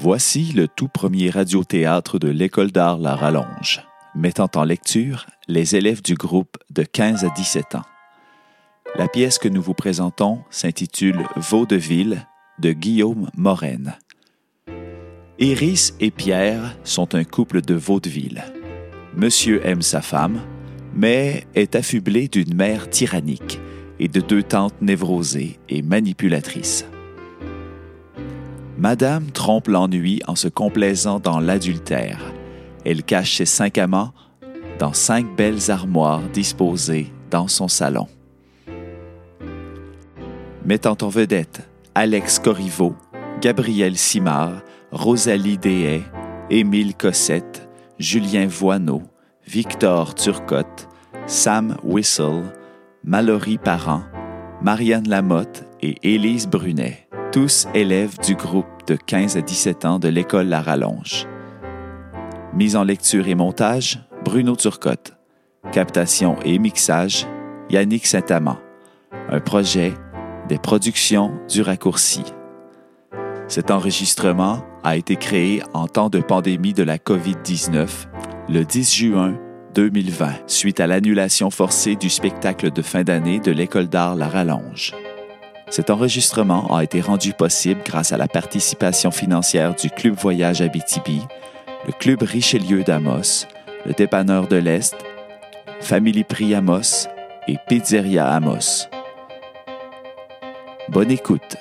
Voici le tout premier radiothéâtre de l'École d'art La Rallonge, mettant en lecture les élèves du groupe de 15 à 17 ans. La pièce que nous vous présentons s'intitule Vaudeville de Guillaume Morène. Iris et Pierre sont un couple de vaudeville. Monsieur aime sa femme, mais est affublé d'une mère tyrannique et de deux tantes névrosées et manipulatrices. Madame trompe l'ennui en se complaisant dans l'adultère. Elle cache ses cinq amants dans cinq belles armoires disposées dans son salon. Mettant en vedette Alex Corriveau, Gabriel Simard, Rosalie Dehaye, Émile Cossette, Julien Voineau, Victor Turcotte, Sam Whistle, Mallory Parent, Marianne Lamotte et Élise Brunet tous élèves du groupe de 15 à 17 ans de l'école La Rallonge. Mise en lecture et montage, Bruno Turcotte. Captation et mixage, Yannick Saint-Amand. Un projet des productions du raccourci. Cet enregistrement a été créé en temps de pandémie de la COVID-19 le 10 juin 2020, suite à l'annulation forcée du spectacle de fin d'année de l'École d'art La Rallonge. Cet enregistrement a été rendu possible grâce à la participation financière du Club Voyage Abitibi, le Club Richelieu d'Amos, le Dépanneur de l'Est, Family Prix Amos et Pizzeria Amos. Bonne écoute.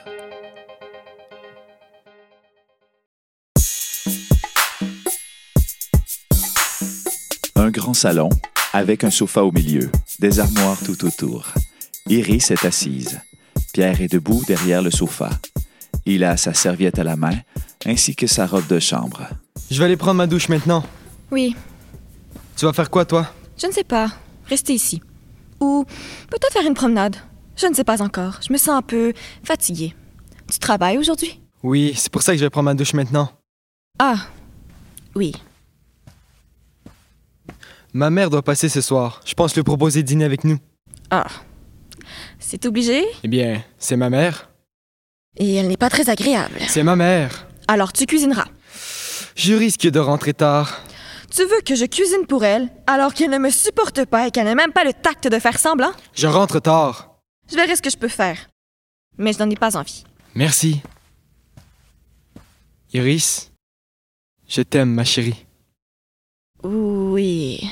Un grand salon avec un sofa au milieu, des armoires tout autour. Iris est assise. Pierre est debout derrière le sofa. Il a sa serviette à la main, ainsi que sa robe de chambre. Je vais aller prendre ma douche maintenant. Oui. Tu vas faire quoi, toi? Je ne sais pas. Rester ici. Ou peut-être faire une promenade. Je ne sais pas encore. Je me sens un peu fatiguée. Tu travailles aujourd'hui? Oui, c'est pour ça que je vais prendre ma douche maintenant. Ah. Oui. Ma mère doit passer ce soir. Je pense lui proposer de dîner avec nous. Ah. C'est obligé? Eh bien, c'est ma mère. Et elle n'est pas très agréable. C'est ma mère. Alors tu cuisineras. Je risque de rentrer tard. Tu veux que je cuisine pour elle alors qu'elle ne me supporte pas et qu'elle n'a même pas le tact de faire semblant? Je rentre tard. Je verrai ce que je peux faire. Mais je n'en ai pas envie. Merci. Iris, je t'aime, ma chérie. Oui.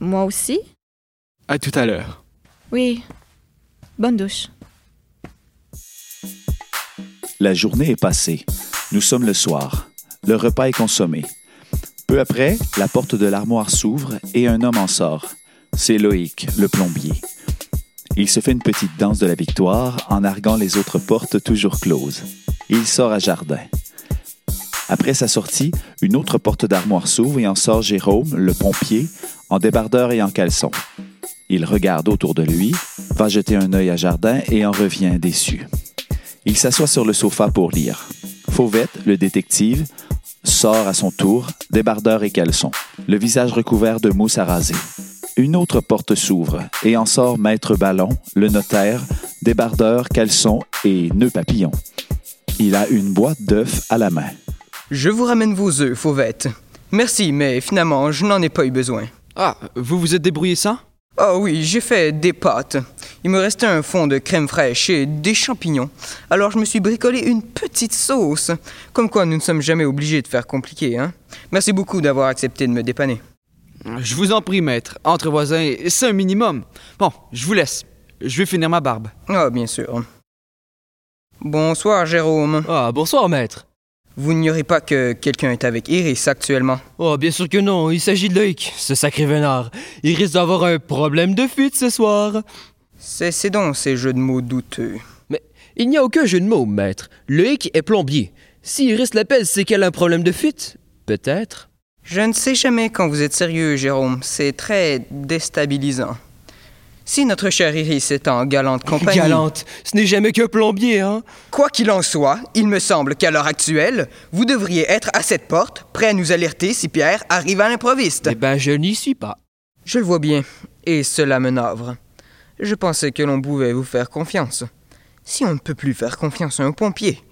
Moi aussi? À tout à l'heure. Oui. Bonne douche. La journée est passée. Nous sommes le soir. Le repas est consommé. Peu après, la porte de l'armoire s'ouvre et un homme en sort. C'est Loïc, le plombier. Il se fait une petite danse de la victoire en narguant les autres portes toujours closes. Il sort à jardin. Après sa sortie, une autre porte d'armoire s'ouvre et en sort Jérôme, le pompier, en débardeur et en caleçon. Il regarde autour de lui, va jeter un œil à Jardin et en revient déçu. Il s'assoit sur le sofa pour lire. Fauvette, le détective, sort à son tour, débardeur et caleçon, le visage recouvert de mousse à raser. Une autre porte s'ouvre et en sort Maître Ballon, le notaire, débardeur, caleçon et nœud papillon. Il a une boîte d'œufs à la main. Je vous ramène vos œufs, Fauvette. Merci, mais finalement, je n'en ai pas eu besoin. Ah, vous vous êtes débrouillé ça? Oh oui, j'ai fait des pâtes. Il me restait un fond de crème fraîche et des champignons. Alors je me suis bricolé une petite sauce. Comme quoi nous ne sommes jamais obligés de faire compliqué, hein. Merci beaucoup d'avoir accepté de me dépanner. Je vous en prie, maître. Entre voisins, c'est un minimum. Bon, je vous laisse. Je vais finir ma barbe. Ah, bien sûr. Bonsoir, Jérôme. Ah, bonsoir, maître. Vous n'ignorez pas que quelqu'un est avec Iris actuellement? Oh, bien sûr que non. Il s'agit de Loïc, ce sacré vénard. Il risque d'avoir un problème de fuite ce soir. Cessez donc ces jeux de mots douteux. Mais il n'y a aucun jeu de mots, maître. Loïc est plombier. Si Iris l'appelle, c'est qu'elle a un problème de fuite. Peut-être. Je ne sais jamais quand vous êtes sérieux, Jérôme. C'est très déstabilisant. Si notre chère Iris est en galante compagnie... Galante, ce n'est jamais que plombier, hein? Quoi qu'il en soit, il me semble qu'à l'heure actuelle, vous devriez être à cette porte, prêt à nous alerter si Pierre arrive à l'improviste. Eh ben, je n'y suis pas. Je le vois bien, et cela me navre. Je pensais que l'on pouvait vous faire confiance. Si on ne peut plus faire confiance à un pompier,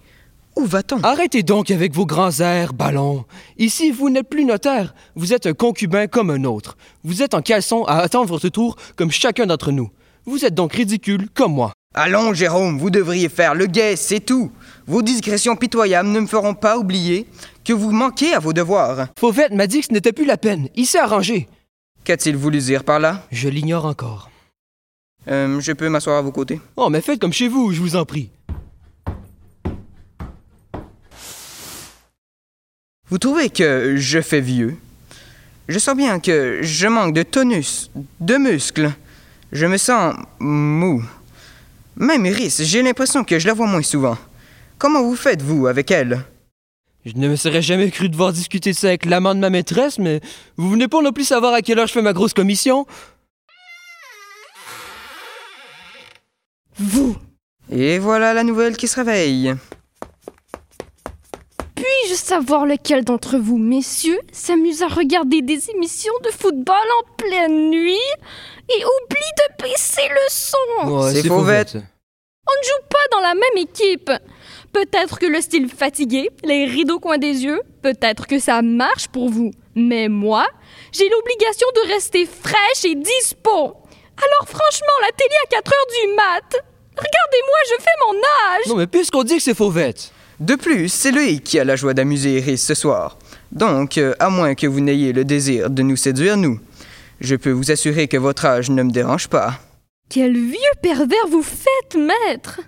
Où va-t-on? Arrêtez donc avec vos grands airs, ballon. Ici, vous n'êtes plus notaire. Vous êtes un concubin comme un autre. Vous êtes en caleçon à attendre votre tour comme chacun d'entre nous. Vous êtes donc ridicule comme moi. Allons, Jérôme, vous devriez faire le guet, c'est tout. Vos digressions pitoyables ne me feront pas oublier que vous manquez à vos devoirs. Fauvette m'a dit que ce n'était plus la peine. Il s'est arrangé. Qu'a-t-il voulu dire par là? Je l'ignore encore. Euh, Je peux m'asseoir à vos côtés? Oh, mais faites comme chez vous, je vous en prie. Vous trouvez que je fais vieux? Je sens bien que je manque de tonus, de muscles. Je me sens mou. Même Iris, j'ai l'impression que je la vois moins souvent. Comment vous faites, vous, avec elle? Je ne me serais jamais cru devoir discuter de ça avec l'amant de ma maîtresse, mais vous venez pas non plus savoir à quelle heure je fais ma grosse commission? Vous Et voilà la nouvelle qui se réveille. Savoir lequel d'entre vous, messieurs, s'amuse à regarder des émissions de football en pleine nuit et oublie de baisser le son Ouais, C'est Fauvette. On ne joue pas dans la même équipe. Peut-être que le style fatigué, les rideaux au coin des yeux, peut-être que ça marche pour vous. Mais moi, j'ai l'obligation de rester fraîche et dispo. Alors franchement, la télé à 4 heures du mat. Regardez-moi, je fais mon âge. Non, mais puisqu'on dit que c'est Fauvette. De plus, c'est lui qui a la joie d'amuser Iris ce soir. Donc, euh, à moins que vous n'ayez le désir de nous séduire, nous, je peux vous assurer que votre âge ne me dérange pas. Quel vieux pervers vous faites, maître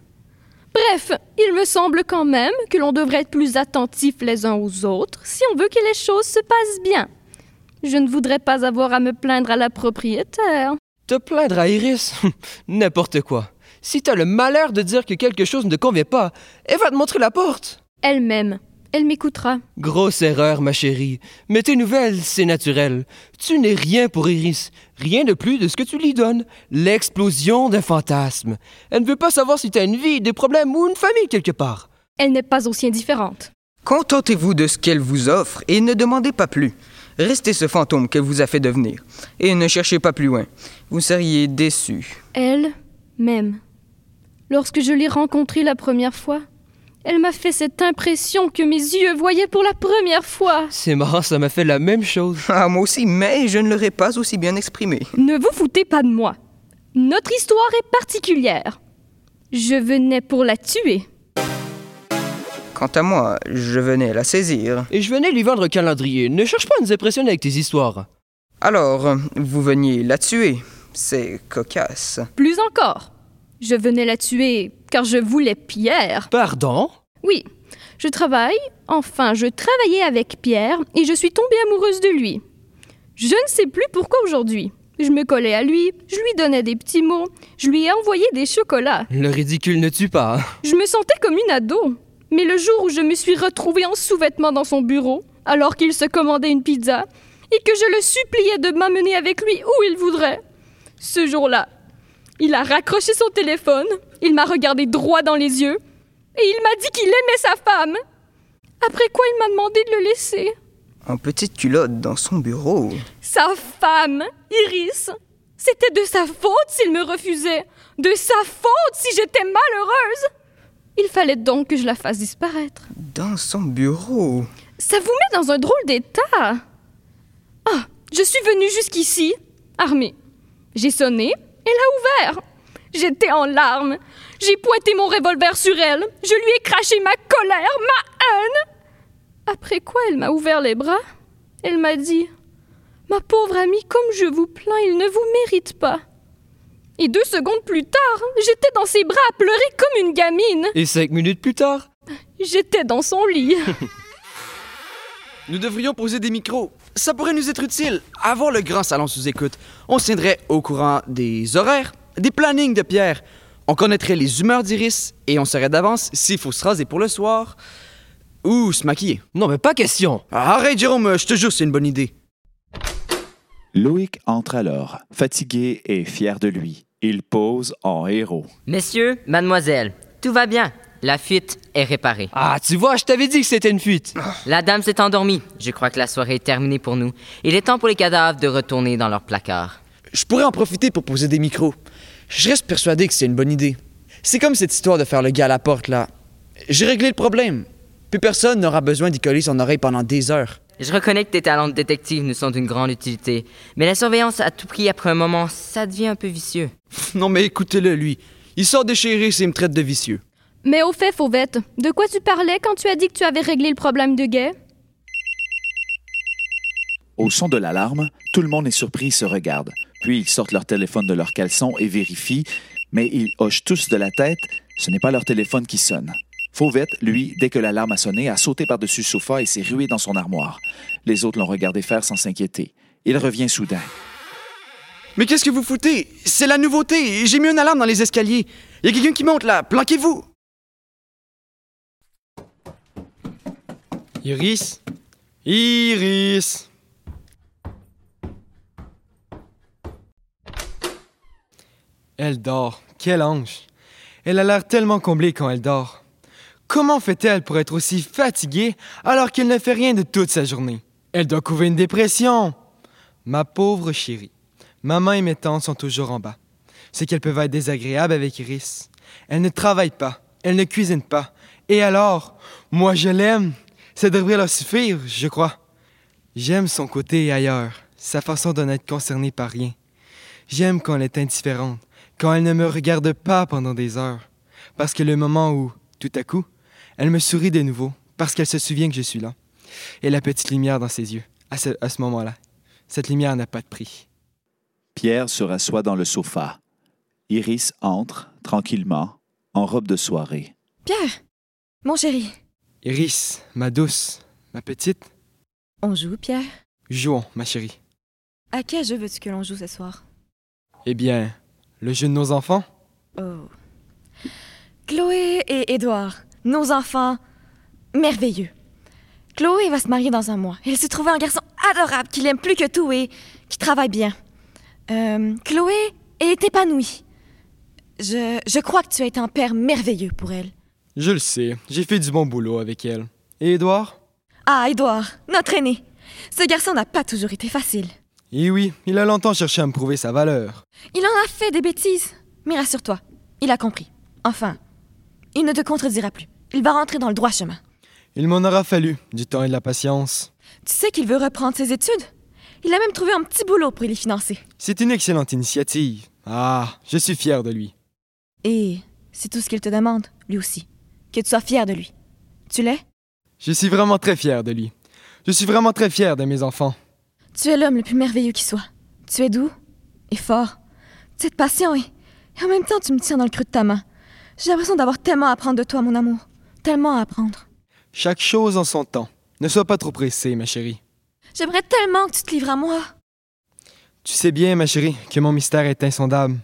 Bref, il me semble quand même que l'on devrait être plus attentifs les uns aux autres si on veut que les choses se passent bien. Je ne voudrais pas avoir à me plaindre à la propriétaire. Te plaindre à Iris? N'importe quoi. Si t'as le malheur de dire que quelque chose ne te convient pas, elle va te montrer la porte. Elle-même, elle m'écoutera. Grosse erreur, ma chérie. Mais tes nouvelles, c'est naturel. Tu n'es rien pour Iris. Rien de plus de ce que tu lui donnes. L'explosion d'un fantasme. Elle ne veut pas savoir si t'as une vie, des problèmes ou une famille quelque part. Elle n'est pas aussi indifférente. Contentez-vous de ce qu'elle vous offre et ne demandez pas plus. Restez ce fantôme qu'elle vous a fait devenir. Et ne cherchez pas plus loin. Vous seriez déçu. Elle m'aime. Lorsque je l'ai rencontrée la première fois, elle m'a fait cette impression que mes yeux voyaient pour la première fois. C'est marrant, ça m'a fait la même chose. Ah, moi aussi, mais je ne l'aurais pas aussi bien exprimé. Ne vous foutez pas de moi. Notre histoire est particulière. Je venais pour la tuer. Quant à moi, je venais la saisir. Et je venais lui vendre un calendrier. Ne cherche pas à nous impressionner avec tes histoires. Alors, vous veniez la tuer. C'est cocasse. Plus encore. Je venais la tuer car je voulais Pierre. Pardon? Oui, je travaille, enfin je travaillais avec Pierre et je suis tombée amoureuse de lui. Je ne sais plus pourquoi aujourd'hui. Je me collais à lui, je lui donnais des petits mots, je lui ai envoyé des chocolats. Le ridicule ne tue pas. hein. Je me sentais comme une ado. Mais le jour où je me suis retrouvée en sous-vêtements dans son bureau, alors qu'il se commandait une pizza, et que je le suppliais de m'amener avec lui où il voudrait, ce jour-là, il a raccroché son téléphone, il m'a regardé droit dans les yeux, et il m'a dit qu'il aimait sa femme. Après quoi il m'a demandé de le laisser. En petite culotte dans son bureau. Sa femme, Iris. C'était de sa faute s'il me refusait. De sa faute si j'étais malheureuse. Il fallait donc que je la fasse disparaître. Dans son bureau. Ça vous met dans un drôle d'état. Ah, je suis venue jusqu'ici, armée. J'ai sonné, elle a ouvert. J'étais en larmes. J'ai pointé mon revolver sur elle. Je lui ai craché ma colère, ma haine. Après quoi, elle m'a ouvert les bras. Elle m'a dit Ma pauvre amie, comme je vous plains, il ne vous mérite pas. Et deux secondes plus tard, j'étais dans ses bras à pleurer comme une gamine. Et cinq minutes plus tard, J'étais dans son lit. Nous devrions poser des micros. Ça pourrait nous être utile. Avoir le grand salon sous écoute. On se tiendrait au courant des horaires, des plannings de Pierre. On connaîtrait les humeurs d'Iris et on saurait d'avance s'il faut se raser pour le soir ou se maquiller. non mais pas question. Arrête, Jérôme, je te jure, c'est une bonne idée. Loïc entre alors, fatigué et fier de lui. Il pose en héros. Messieurs, mademoiselle, tout va bien. La fuite est réparée. Ah, tu vois, je t'avais dit que c'était une fuite. La dame s'est endormie. Je crois que la soirée est terminée pour nous. Il est temps pour les cadavres de retourner dans leur placard. Je pourrais en profiter pour poser des micros. Je reste persuadé que c'est une bonne idée. C'est comme cette histoire de faire le gars à la porte, là. J'ai réglé le problème. Puis personne n'aura besoin d'y coller son oreille pendant des heures. Je reconnais que tes talents de détective nous sont d'une grande utilité, mais la surveillance à tout prix après un moment, ça devient un peu vicieux. Non mais écoutez-le, lui. Il sort déchiré et me traite de vicieux. Mais au fait, Fauvette, de quoi tu parlais quand tu as dit que tu avais réglé le problème de Gay? Au son de l'alarme, tout le monde est surpris et se regarde. Puis ils sortent leur téléphone de leur caleçon et vérifient, mais ils hochent tous de la tête. Ce n'est pas leur téléphone qui sonne. Fauvette, lui, dès que l'alarme a sonné, a sauté par-dessus le sofa et s'est rué dans son armoire. Les autres l'ont regardé faire sans s'inquiéter. Il revient soudain. Mais qu'est-ce que vous foutez? C'est la nouveauté. J'ai mis une alarme dans les escaliers. Il y a quelqu'un qui monte là. Planquez-vous. Iris Iris Elle dort. Quel ange. Elle a l'air tellement comblée quand elle dort. Comment fait-elle pour être aussi fatiguée alors qu'elle ne fait rien de toute sa journée? Elle doit couver une dépression. Ma pauvre chérie. Maman et mes tantes sont toujours en bas. C'est qu'elles peuvent être désagréables avec Iris. Elle ne travaille pas. Elle ne cuisine pas. Et alors, moi je l'aime. Ça devrait leur suffire, je crois. J'aime son côté ailleurs, sa façon de n'être concernée par rien. J'aime quand elle est indifférente, quand elle ne me regarde pas pendant des heures. Parce que le moment où, tout à coup, elle me sourit de nouveau, parce qu'elle se souvient que je suis là. Et la petite lumière dans ses yeux, à ce, à ce moment-là. Cette lumière n'a pas de prix. Pierre se rassoit dans le sofa. Iris entre, tranquillement, en robe de soirée. Pierre, mon chéri, Iris, ma douce, ma petite, on joue, Pierre? jouons, ma chérie. À quel jeu veux-tu que l'on joue ce soir? Eh bien, le jeu de nos enfants? Oh. Chloé et Édouard, nos enfants merveilleux. Chloé va se marier dans un mois. Elle s'est trouvée un garçon adorable qui l'aime plus que tout et qui travaille bien. Euh, Chloé est épanouie. Je, je crois que tu as été un père merveilleux pour elle. Je le sais, j'ai fait du bon boulot avec elle. Et Édouard? Ah, Édouard, notre aîné. Ce garçon n'a pas toujours été facile. Eh oui, il a longtemps cherché à me prouver sa valeur. Il en a fait des bêtises. Mais rassure-toi, il a compris. Enfin, il ne te contredira plus. Il va rentrer dans le droit chemin. Il m'en aura fallu, du temps et de la patience. Tu sais qu'il veut reprendre ses études? Il a même trouvé un petit boulot pour les financer. C'est une excellente initiative. Ah, je suis fier de lui. Et c'est tout ce qu'il te demande, lui aussi. Que tu sois fier de lui. Tu l'es? Je suis vraiment très fier de lui. Je suis vraiment très fier de mes enfants. Tu es l'homme le plus merveilleux qui soit. Tu es doux et fort. Tu es patient et, et en même temps tu me tiens dans le creux de ta main. J'ai l'impression d'avoir tellement à apprendre de toi, mon amour. Tellement à apprendre. Chaque chose en son temps. Ne sois pas trop pressée, ma chérie. J'aimerais tellement que tu te livres à moi. Tu sais bien, ma chérie, que mon mystère est insondable.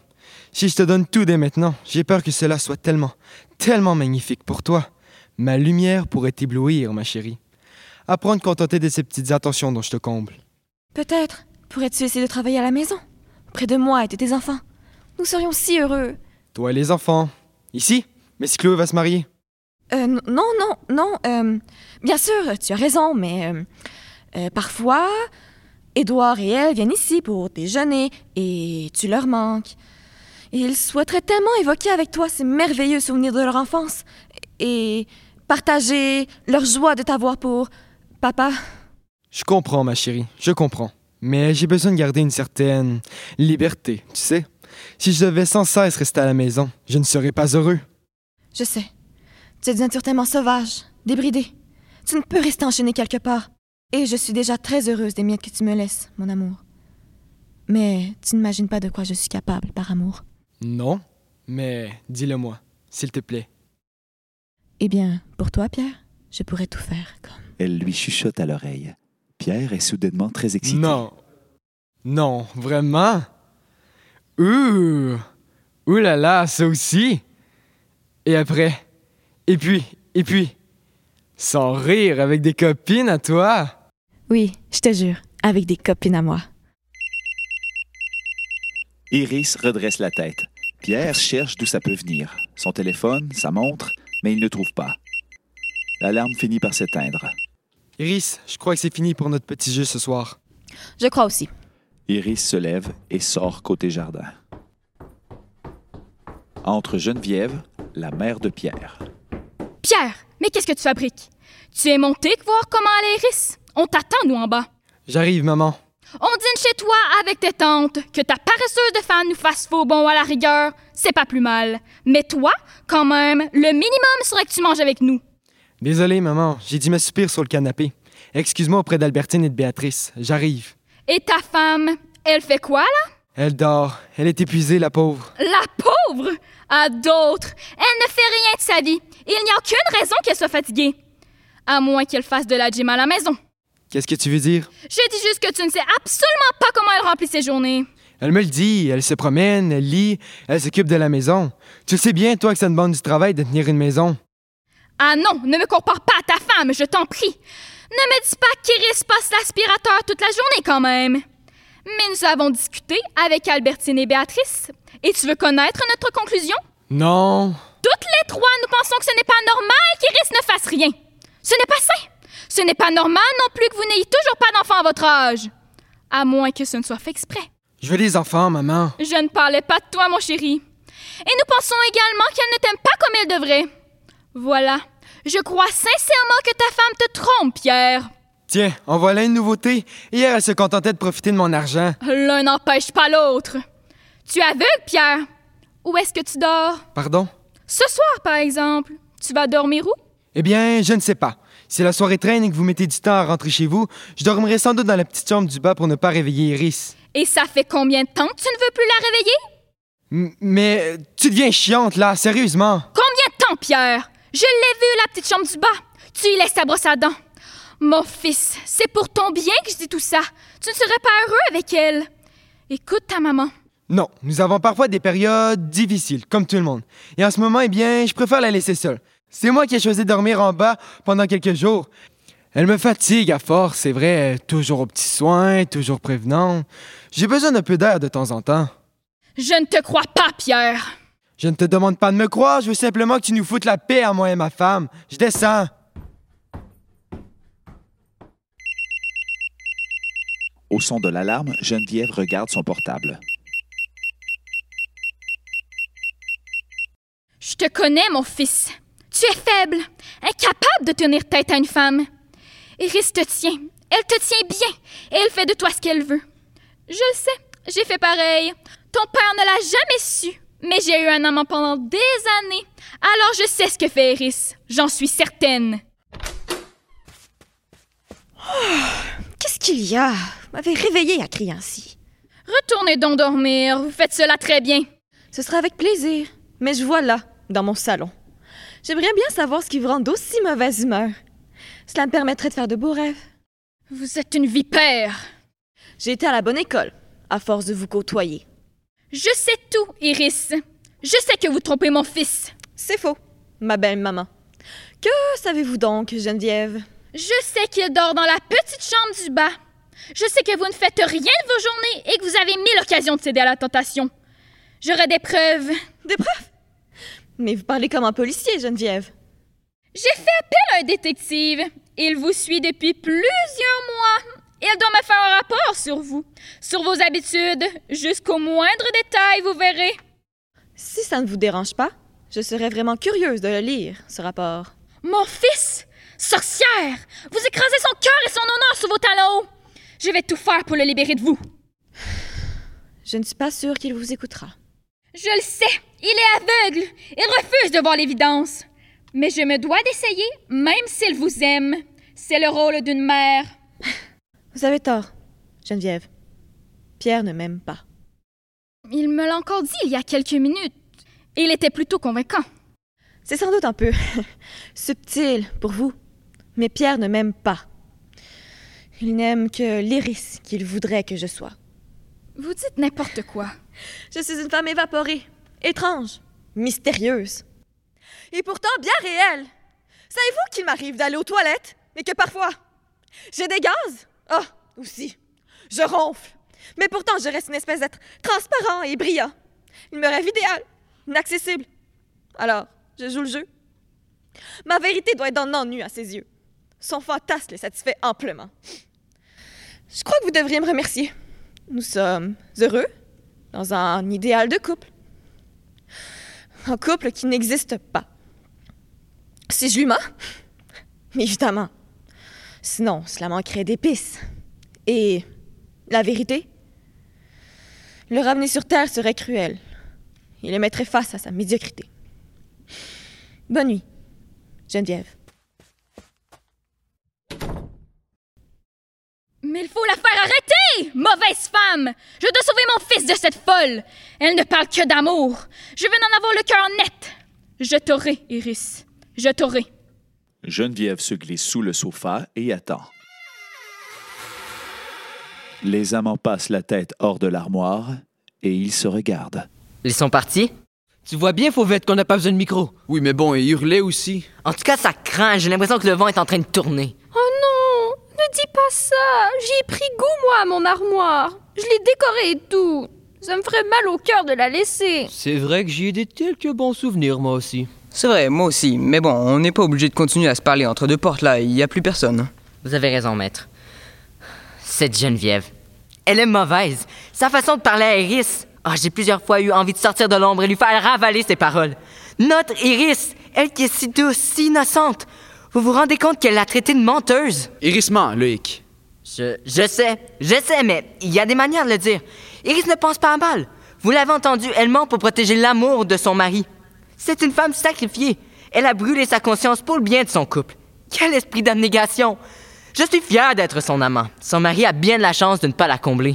Si je te donne tout dès maintenant, j'ai peur que cela soit tellement, tellement magnifique pour toi. Ma lumière pourrait t'éblouir, ma chérie. Apprends à te contenter de ces petites attentions dont je te comble. Peut-être pourrais-tu essayer de travailler à la maison, près de moi et de tes enfants. Nous serions si heureux. Toi et les enfants. Ici Mais si Chloé va se marier. Euh, non, non, non. euh, bien sûr, tu as raison, mais euh, euh, parfois, Édouard et elle viennent ici pour déjeuner et tu leur manques. Et ils souhaiteraient tellement évoquer avec toi ces merveilleux souvenirs de leur enfance et partager leur joie de t'avoir pour papa. Je comprends, ma chérie, je comprends. Mais j'ai besoin de garder une certaine liberté, tu sais. Si je devais sans cesse rester à la maison, je ne serais pas heureux. Je sais. Tu es d'une nature tellement sauvage, débridée. Tu ne peux rester enchaîné quelque part. Et je suis déjà très heureuse des miettes que tu me laisses, mon amour. Mais tu n'imagines pas de quoi je suis capable par amour. Non, mais dis-le-moi, s'il te plaît. Eh bien, pour toi, Pierre, je pourrais tout faire comme. Elle lui chuchote à l'oreille. Pierre est soudainement très excité. Non. Non, vraiment? Ouh! Ouh là là, ça aussi! Et après? Et puis, et puis? Sans rire avec des copines à toi? Oui, je te jure, avec des copines à moi. Iris redresse la tête. Pierre cherche d'où ça peut venir. Son téléphone, sa montre, mais il ne trouve pas. L'alarme finit par s'éteindre. Iris, je crois que c'est fini pour notre petit jeu ce soir. Je crois aussi. Iris se lève et sort côté jardin. Entre Geneviève, la mère de Pierre. Pierre, mais qu'est-ce que tu fabriques? Tu es monté voir comment aller Iris? On t'attend, nous, en bas. J'arrive, maman. On dîne chez toi avec tes tantes. Que ta paresseuse de femme nous fasse faux bon à la rigueur, c'est pas plus mal. Mais toi, quand même, le minimum serait que tu manges avec nous. Désolé, maman, j'ai dit me soupir sur le canapé. Excuse-moi auprès d'Albertine et de Béatrice. J'arrive. Et ta femme, elle fait quoi, là? Elle dort. Elle est épuisée, la pauvre. La pauvre! À d'autres, elle ne fait rien de sa vie. Il n'y a aucune raison qu'elle soit fatiguée. À moins qu'elle fasse de la gym à la maison. Qu'est-ce que tu veux dire? Je dis juste que tu ne sais absolument pas comment elle remplit ses journées. Elle me le dit. Elle se promène, elle lit, elle s'occupe de la maison. Tu le sais bien, toi, que ça demande du travail de tenir une maison. Ah non, ne me compare pas à ta femme, je t'en prie. Ne me dis pas qu'Iris passe l'aspirateur toute la journée quand même. Mais nous avons discuté avec Albertine et Béatrice. Et tu veux connaître notre conclusion? Non. Toutes les trois, nous pensons que ce n'est pas normal qu'Iris ne fasse rien. Ce n'est pas sain. Ce n'est pas normal non plus que vous n'ayez toujours pas d'enfants à votre âge. À moins que ce ne soit fait exprès. Je veux des enfants, maman. Je ne parlais pas de toi, mon chéri. Et nous pensons également qu'elle ne t'aime pas comme elle devrait. Voilà. Je crois sincèrement que ta femme te trompe, Pierre. Tiens, en voilà une nouveauté. Hier, elle se contentait de profiter de mon argent. L'un n'empêche pas l'autre. Tu es aveugle, Pierre. Où est-ce que tu dors? Pardon? Ce soir, par exemple. Tu vas dormir où? Eh bien, je ne sais pas. Si la soirée traîne et que vous mettez du temps à rentrer chez vous, je dormirai sans doute dans la petite chambre du bas pour ne pas réveiller Iris. Et ça fait combien de temps que tu ne veux plus la réveiller? M- mais euh, tu deviens chiante, là, sérieusement. Combien de temps, Pierre? Je l'ai vue, la petite chambre du bas. Tu y laisses ta brosse à dents. Mon fils, c'est pour ton bien que je dis tout ça. Tu ne serais pas heureux avec elle. Écoute ta maman. Non, nous avons parfois des périodes difficiles, comme tout le monde. Et en ce moment, eh bien, je préfère la laisser seule. C'est moi qui ai choisi de dormir en bas pendant quelques jours. Elle me fatigue à force, c'est vrai, toujours aux petits soins, toujours prévenant. J'ai besoin d'un peu d'air de temps en temps. Je ne te crois pas, Pierre. Je ne te demande pas de me croire, je veux simplement que tu nous foutes la paix à moi et ma femme. Je descends. Au son de l'alarme, Geneviève regarde son portable. Je te connais, mon fils. Tu es faible, incapable de tenir tête à une femme. Iris te tient. Elle te tient bien et elle fait de toi ce qu'elle veut. Je le sais, j'ai fait pareil. Ton père ne l'a jamais su, mais j'ai eu un amant pendant des années. Alors je sais ce que fait Iris. J'en suis certaine. Qu'est-ce qu'il y a? Vous m'avez réveillé à crier ainsi. Retournez donc dormir. Vous faites cela très bien. Ce sera avec plaisir. Mais je vois là, dans mon salon. J'aimerais bien savoir ce qui vous rend d'aussi mauvaise humeur. Cela me permettrait de faire de beaux rêves. Vous êtes une vipère. J'ai été à la bonne école, à force de vous côtoyer. Je sais tout, Iris. Je sais que vous trompez mon fils. C'est faux, ma belle maman. Que savez-vous donc, Geneviève? Je sais qu'il dort dans la petite chambre du bas. Je sais que vous ne faites rien de vos journées et que vous avez mille occasions de céder à la tentation. J'aurai des preuves. Des preuves? Mais vous parlez comme un policier, Geneviève. J'ai fait appel à un détective. Il vous suit depuis plusieurs mois. Il doit me faire un rapport sur vous, sur vos habitudes, jusqu'au moindre détail, vous verrez. Si ça ne vous dérange pas, je serais vraiment curieuse de le lire, ce rapport. Mon fils! Sorcière! Vous écrasez son cœur et son honneur sous vos talons! Je vais tout faire pour le libérer de vous. Je ne suis pas sûre qu'il vous écoutera. Je le sais, il est aveugle. Il refuse de voir l'évidence. Mais je me dois d'essayer, même s'il vous aime. C'est le rôle d'une mère. Vous avez tort, Geneviève. Pierre ne m'aime pas. Il me l'a encore dit il y a quelques minutes. Et il était plutôt convaincant. C'est sans doute un peu subtil pour vous, mais Pierre ne m'aime pas. Il n'aime que l'iris qu'il voudrait que je sois. Vous dites n'importe quoi. Je suis une femme évaporée, étrange, mystérieuse. Et pourtant bien réelle. Savez-vous qu'il m'arrive d'aller aux toilettes, mais que parfois, j'ai des gaz? Ah, aussi. Je ronfle. Mais pourtant, je reste une espèce d'être transparent et brillant. Il me rêve idéal, inaccessible. Alors, je joue le jeu. Ma vérité doit être dans l'ennui à ses yeux. Son fantasme le satisfait amplement. Je crois que vous devriez me remercier. Nous sommes heureux dans un idéal de couple. Un couple qui n'existe pas. Si je lui mens? Évidemment. Sinon, cela manquerait d'épices. Et la vérité? Le ramener sur Terre serait cruel. Il les mettrait face à sa médiocrité. Bonne nuit, Geneviève. Mais il faut la faire arrêter, mauvaise femme! Je dois sauver mon fils de cette folle! Elle ne parle que d'amour. Je veux en avoir le cœur net. Je t'aurai, Iris. Je t'aurai. Geneviève se glisse sous le sofa et attend. Les amants passent la tête hors de l'armoire et ils se regardent. Ils sont partis? Tu vois bien, Fauvette, qu'on n'a pas besoin de micro. Oui, mais bon, il hurlait aussi. En tout cas, ça craint. J'ai l'impression que le vent est en train de tourner. Oh! Ne dis pas ça! J'y ai pris goût, moi, à mon armoire. Je l'ai décorée et tout. Ça me ferait mal au cœur de la laisser. C'est vrai que j'y ai des quelques bons souvenirs, moi aussi. C'est vrai, moi aussi. Mais bon, on n'est pas obligé de continuer à se parler entre deux portes là, il n'y a plus personne. Vous avez raison, maître. Cette Geneviève. Elle est mauvaise. Sa façon de parler à Iris. Ah, j'ai plusieurs fois eu envie de sortir de l'ombre et lui faire ravaler ses paroles. Notre Iris, elle qui est si douce, si innocente. Vous vous rendez compte qu'elle l'a traitée de menteuse? Hérissement, Loïc. Je, je sais, je sais, mais il y a des manières de le dire. Iris ne pense pas à mal. Vous l'avez entendu, elle ment pour protéger l'amour de son mari. C'est une femme sacrifiée. Elle a brûlé sa conscience pour le bien de son couple. Quel esprit d'abnégation! Je suis fier d'être son amant. Son mari a bien de la chance de ne pas la combler.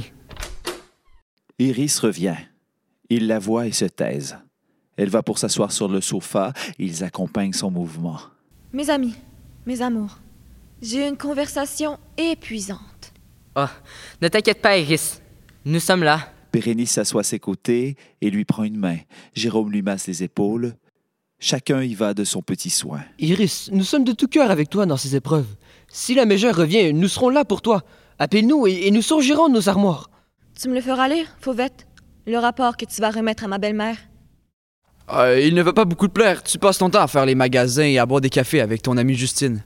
Iris revient. Il la voit et se taise. Elle va pour s'asseoir sur le sofa et ils accompagnent son mouvement. Mes amis, mes amours, j'ai eu une conversation épuisante. Oh, ne t'inquiète pas, Iris. Nous sommes là. Bérénice s'assoit à ses côtés et lui prend une main. Jérôme lui masse les épaules. Chacun y va de son petit soin. Iris, nous sommes de tout cœur avec toi dans ces épreuves. Si la mégère revient, nous serons là pour toi. Appelle-nous et, et nous surgirons de nos armoires. Tu me le feras lire, Fauvette? Le rapport que tu vas remettre à ma belle-mère? Euh, il ne va pas beaucoup te plaire. Tu passes ton temps à faire les magasins et à boire des cafés avec ton amie Justine.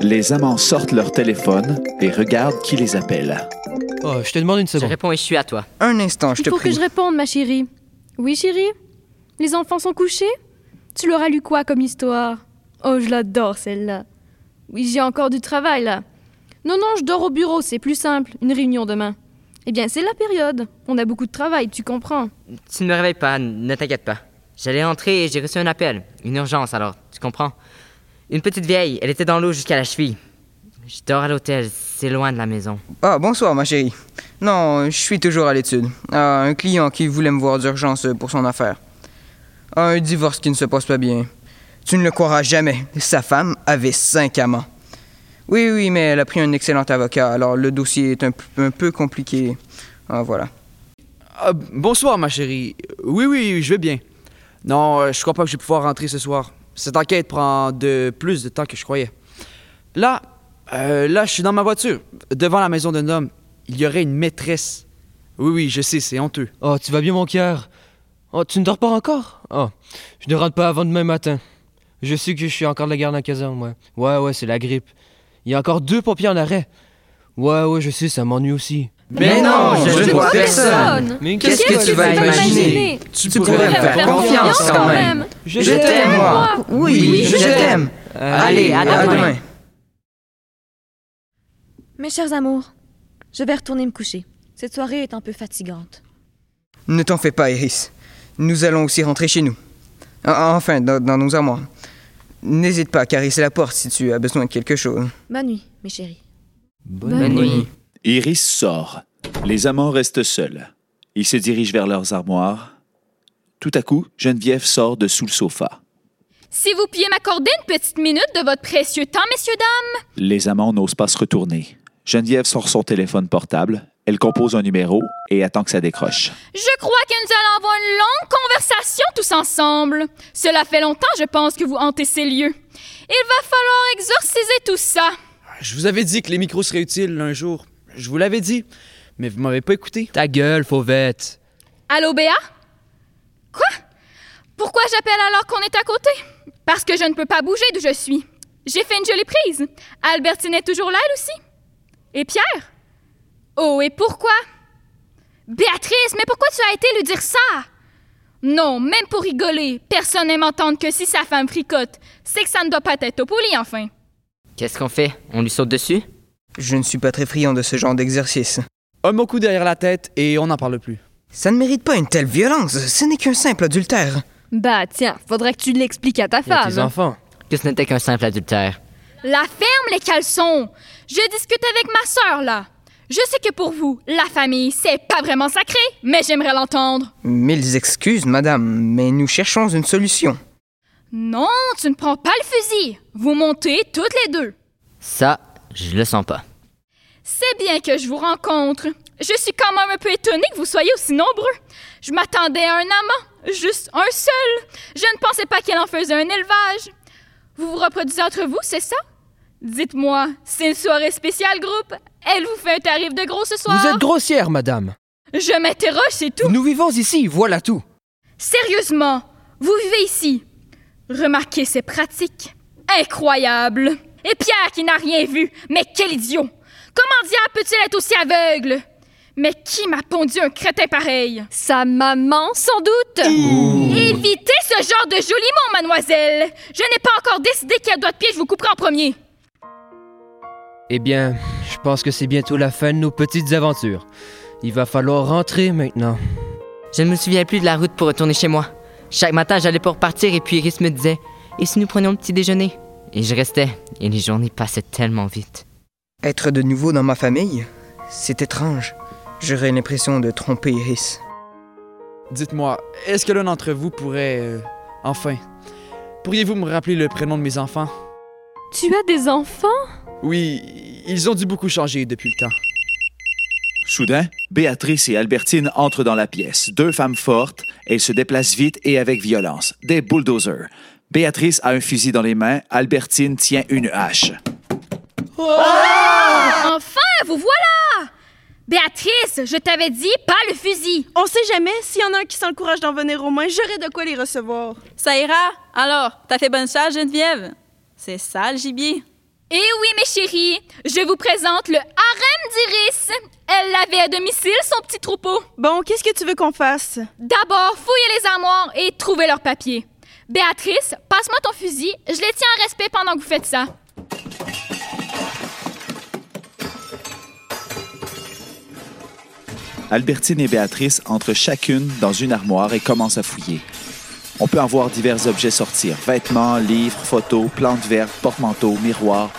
Les amants sortent leur téléphone et regardent qui les appelle. Oh, je te demande une Je seconde. réponds et je suis à toi. Un instant, je Il te faut prie. que je réponde, ma chérie. Oui, chérie? Les enfants sont couchés? Tu leur as lu quoi comme histoire? Oh, je l'adore, celle-là. Oui, j'ai encore du travail, là. Non, non, je dors au bureau, c'est plus simple. Une réunion demain. Eh bien, c'est la période. On a beaucoup de travail, tu comprends. Tu ne me réveilles pas, ne t'inquiète pas. J'allais rentrer et j'ai reçu un appel. Une urgence, alors, tu comprends? Une petite vieille, elle était dans l'eau jusqu'à la cheville. Je dors à l'hôtel, c'est loin de la maison. Ah, bonsoir, ma chérie. Non, je suis toujours à l'étude. Ah, un client qui voulait me voir d'urgence pour son affaire. Un divorce qui ne se passe pas bien. Tu ne le croiras jamais. Sa femme avait cinq amants. Oui, oui, mais elle a pris un excellent avocat, alors le dossier est un, peu compliqué. Ah, voilà. Ah, bonsoir, ma chérie. Oui, oui, je vais bien. Non, euh, je crois pas que je vais pouvoir rentrer ce soir. Cette enquête prend de plus de temps que je croyais. Là, euh, là, je suis dans ma voiture, devant la maison d'un homme. Il y aurait une maîtresse. Oui, oui, je sais, c'est honteux. Oh, tu vas bien, mon cœur? Oh, tu ne dors pas encore? Oh, je ne rentre pas avant demain matin. Je sais que je suis encore de la garde en caserne, ouais. Ouais, ouais, c'est la grippe. Il y a encore deux pompiers en arrêt. Ouais, ouais, je sais, ça m'ennuie aussi. Mais non, je ne vois personne. Mais Qu'est-ce que tu vas imaginer? Tu, Tu pourrais me faire confiance quand même. Je t'aime, moi. Oui, je t'aime. Allez, à demain. Mes chers amours, je vais retourner me coucher. Cette soirée est un peu fatigante. Ne t'en fais pas, Iris. Nous allons aussi rentrer chez nous. Ah, Enfin, dans, dans nos armoires. N'hésite pas à caresser la porte si tu as besoin de quelque chose. Bonne nuit, mes chéris. Bonne nuit. Iris sort. Les amants restent seuls. Ils se dirigent vers leurs armoires. Tout à coup, Geneviève sort de sous le sofa. Si vous pouviez m'accorder une petite minute de votre précieux temps, messieurs, dames. Les amants n'osent pas se retourner. Geneviève sort son téléphone portable. Elle compose un numéro et attend que ça décroche. Je crois que nous allons avoir une longue conversation tous ensemble. Cela fait longtemps, je pense, que vous hantez ces lieux. Il va falloir exorciser tout ça. Je vous avais dit que les micros seraient utiles un jour. Je vous l'avais dit. Mais vous m'avez pas écouté. Ta gueule, Fauvette. Allô, Béa? Quoi? Pourquoi j'appelle alors qu'on est à côté? Parce que je ne peux pas bouger d'où je suis. J'ai fait une jolie prise. Albertine est toujours là, elle aussi. Et Pierre? Oh, et pourquoi? Béatrice, mais pourquoi tu as été lui dire ça? Non, même pour rigoler, personne n'aime entendre que si sa femme fricote, c'est que ça ne doit pas être au poli, enfin. Qu'est-ce qu'on fait? On lui saute dessus? Je ne suis pas très friand de ce genre d'exercice. Un bon coup derrière la tête et on n'en parle plus. Ça ne mérite pas une telle violence, ce n'est qu'un simple adultère. Bah tiens, faudrait que tu l'expliques à ta Et à tes femme. enfants. Que ce n'était qu'un simple adultère? La ferme, les caleçons! Je discute avec ma sœur, là. Je sais que pour vous, la famille, c'est pas vraiment sacré, mais j'aimerais l'entendre. Mille excuses, madame, mais nous cherchons une solution. Non, tu ne prends pas le fusil. Vous montez toutes les deux. Ça, je le sens pas. C'est bien que je vous rencontre. Je suis quand même un peu étonnée que vous soyez aussi nombreux. Je m'attendais à un amant, juste un seul. Je ne pensais pas qu'elle en faisait un élevage. Vous vous reproduisez entre vous, c'est ça? Dites-moi, c'est une soirée spéciale groupe? Elle vous fait un tarif de gros ce soir? Vous êtes grossière, madame. Je m'interroge, c'est tout. Nous vivons ici, voilà tout. Sérieusement, vous vivez ici. Remarquez ces pratiques. Incroyable. Et Pierre qui n'a rien vu. Mais quel idiot. Comment diable peut-il être aussi aveugle? Mais qui m'a pondu un crétin pareil? Sa maman, sans doute. Évitez ce genre de joli mot, mademoiselle. Je n'ai pas encore décidé quel doigt de pied je vous couperai en premier. Eh bien, je pense que c'est bientôt la fin de nos petites aventures. Il va falloir rentrer maintenant. Je ne me souviens plus de la route pour retourner chez moi. Chaque matin, j'allais pour partir et puis Iris me disait Et si nous prenions le petit déjeuner Et je restais, et les journées passaient tellement vite. Être de nouveau dans ma famille, c'est étrange. J'aurais l'impression de tromper Iris. Dites-moi, est-ce que l'un d'entre vous pourrait... euh, enfin... Pourriez-vous me rappeler le prénom de mes enfants? Tu as des enfants? Oui, ils ont dû beaucoup changer depuis le temps. Soudain, Béatrice et Albertine entrent dans la pièce. Deux femmes fortes. Elles se déplacent vite et avec violence. Des bulldozers. Béatrice a un fusil dans les mains. Albertine tient une hache. Enfin, vous voilà! Béatrice, je t'avais dit pas le fusil. On sait jamais, s'il y en a un qui sent le courage d'en venir aux mains, j'aurai de quoi les recevoir. Ça ira? Alors, t'as fait bonne charge, Geneviève? C'est ça, le gibier? Eh oui, mes chéris, je vous présente le harem d'Iris. Elle avait à domicile son petit troupeau. Bon, qu'est-ce que tu veux qu'on fasse? D'abord, fouillez les armoires et trouvez leurs papiers. Béatrice, passe-moi ton fusil. Je les tiens en respect pendant que vous faites ça. Albertine et Béatrice entrent chacune dans une armoire et commencent à fouiller. On peut en voir divers objets sortir vêtements, livres, photos, plantes vertes, porte-manteaux, miroirs.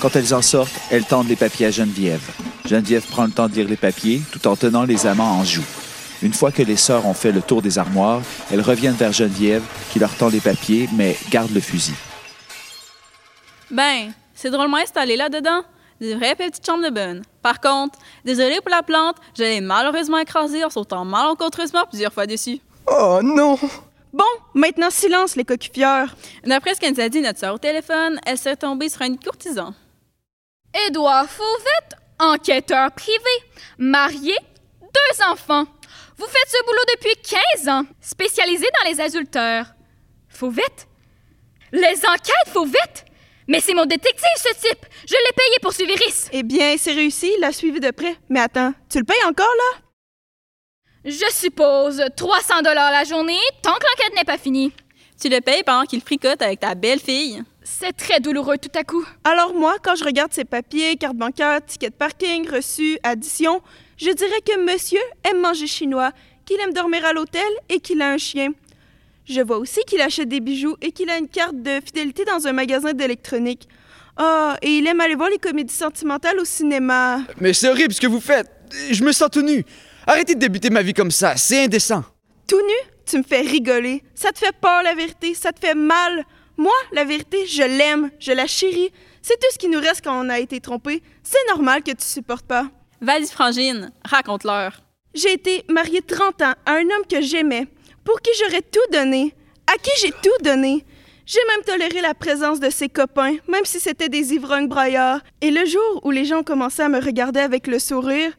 Quand elles en sortent, elles tendent les papiers à Geneviève. Geneviève prend le temps de lire les papiers tout en tenant les amants en joue. Une fois que les sœurs ont fait le tour des armoires, elles reviennent vers Geneviève qui leur tend les papiers mais garde le fusil. Ben, c'est drôlement installé là-dedans. Des vraies petites chambres de bonne. Par contre, désolé pour la plante, je l'ai malheureusement écrasée en sautant malencontreusement plusieurs fois dessus. Oh non! Bon, maintenant silence, les coquilleurs. D'après ce qu'elle nous a dit notre soeur au téléphone, elle serait tombée sur un courtisan. Édouard Fauvette, enquêteur privé, marié, deux enfants. Vous faites ce boulot depuis 15 ans, spécialisé dans les adultères. Fauvette? Les enquêtes, Fauvette? Mais c'est mon détective, ce type! Je l'ai payé pour suivre Iris! Eh bien, c'est réussi, il l'a suivi de près. Mais attends, tu le payes encore, là? Je suppose 300 dollars la journée, tant que l'enquête n'est pas finie. Tu le payes pendant qu'il fricote avec ta belle-fille. C'est très douloureux tout à coup. Alors moi, quand je regarde ses papiers, carte bancaire, ticket de parking, reçu, addition, je dirais que monsieur aime manger chinois, qu'il aime dormir à l'hôtel et qu'il a un chien. Je vois aussi qu'il achète des bijoux et qu'il a une carte de fidélité dans un magasin d'électronique. Ah, et il aime aller voir les comédies sentimentales au cinéma. Mais c'est horrible ce que vous faites. Je me sens tout nu. Arrêtez de débuter ma vie comme ça. C'est indécent. Tout nu, tu me fais rigoler. Ça te fait peur, la vérité. Ça te fait mal. Moi, la vérité, je l'aime. Je la chéris. C'est tout ce qui nous reste quand on a été trompé. C'est normal que tu supportes pas. Vas-y, Frangine, raconte-leur. J'ai été mariée 30 ans à un homme que j'aimais, pour qui j'aurais tout donné, à qui j'ai tout donné. J'ai même toléré la présence de ses copains, même si c'était des ivrognes braillards. Et le jour où les gens commencé à me regarder avec le sourire,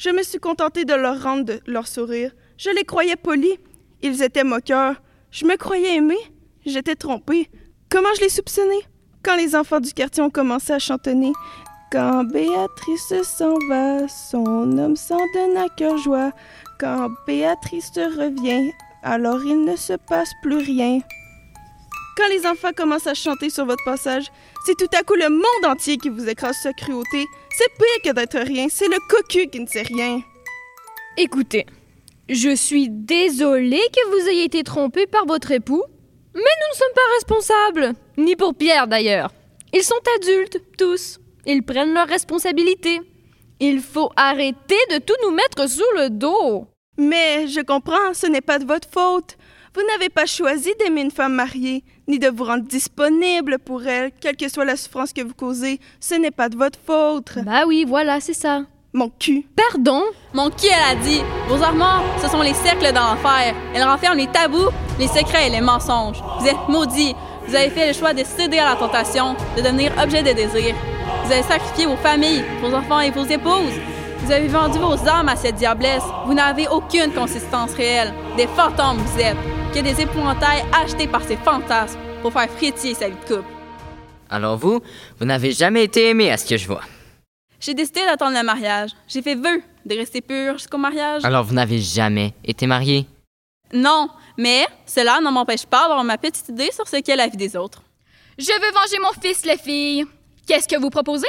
je me suis contentée de leur rendre leur sourire. Je les croyais polis. Ils étaient moqueurs. Je me croyais aimée. J'étais trompée. Comment je les soupçonnais? Quand les enfants du quartier ont commencé à chantonner Quand Béatrice s'en va, son homme s'en donne à cœur joie. Quand Béatrice revient, Alors il ne se passe plus rien. Quand les enfants commencent à chanter sur votre passage, c'est tout à coup le monde entier qui vous écrase sa cruauté. C'est pire que d'être rien, c'est le cocu qui ne sait rien. Écoutez, je suis désolée que vous ayez été trompé par votre époux, mais nous ne sommes pas responsables, ni pour Pierre d'ailleurs. Ils sont adultes, tous. Ils prennent leurs responsabilités. Il faut arrêter de tout nous mettre sous le dos. Mais je comprends, ce n'est pas de votre faute. Vous n'avez pas choisi d'aimer une femme mariée, ni de vous rendre disponible pour elle, quelle que soit la souffrance que vous causez. Ce n'est pas de votre faute. Bah oui, voilà, c'est ça. Mon cul. Pardon? Mon qui elle a dit Vos armoires, ce sont les cercles dans l'enfer. Elles renferment les tabous, les secrets et les mensonges. Vous êtes maudits. Vous avez fait le choix de céder à la tentation, de devenir objet de désir. Vous avez sacrifié vos familles, vos enfants et vos épouses. Vous avez vendu vos âmes à cette diablesse. Vous n'avez aucune consistance réelle. Des fantômes vous êtes, que des épouvantails achetés par ces fantasmes pour faire frétiller sa vie de couple. Alors vous, vous n'avez jamais été aimé à ce que je vois. J'ai décidé d'attendre le mariage. J'ai fait vœu de rester pur jusqu'au mariage. Alors vous n'avez jamais été marié? Non, mais cela ne m'empêche pas d'avoir ma petite idée sur ce qu'est la vie des autres. Je veux venger mon fils, les filles. Qu'est-ce que vous proposez?